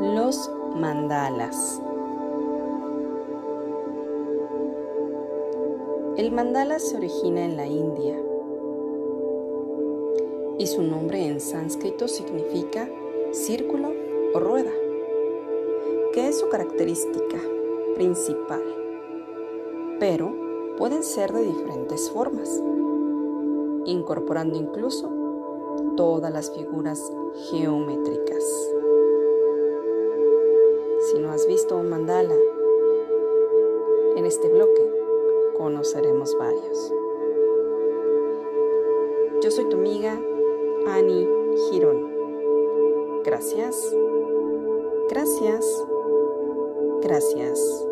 Mandalas. El mandala se origina en la India y su nombre en sánscrito significa círculo o rueda, que es su característica principal, pero pueden ser de diferentes formas, incorporando incluso todas las figuras geométricas. Has visto un mandala en este bloque, conoceremos varios. Yo soy tu amiga Annie Girón. Gracias, gracias, gracias.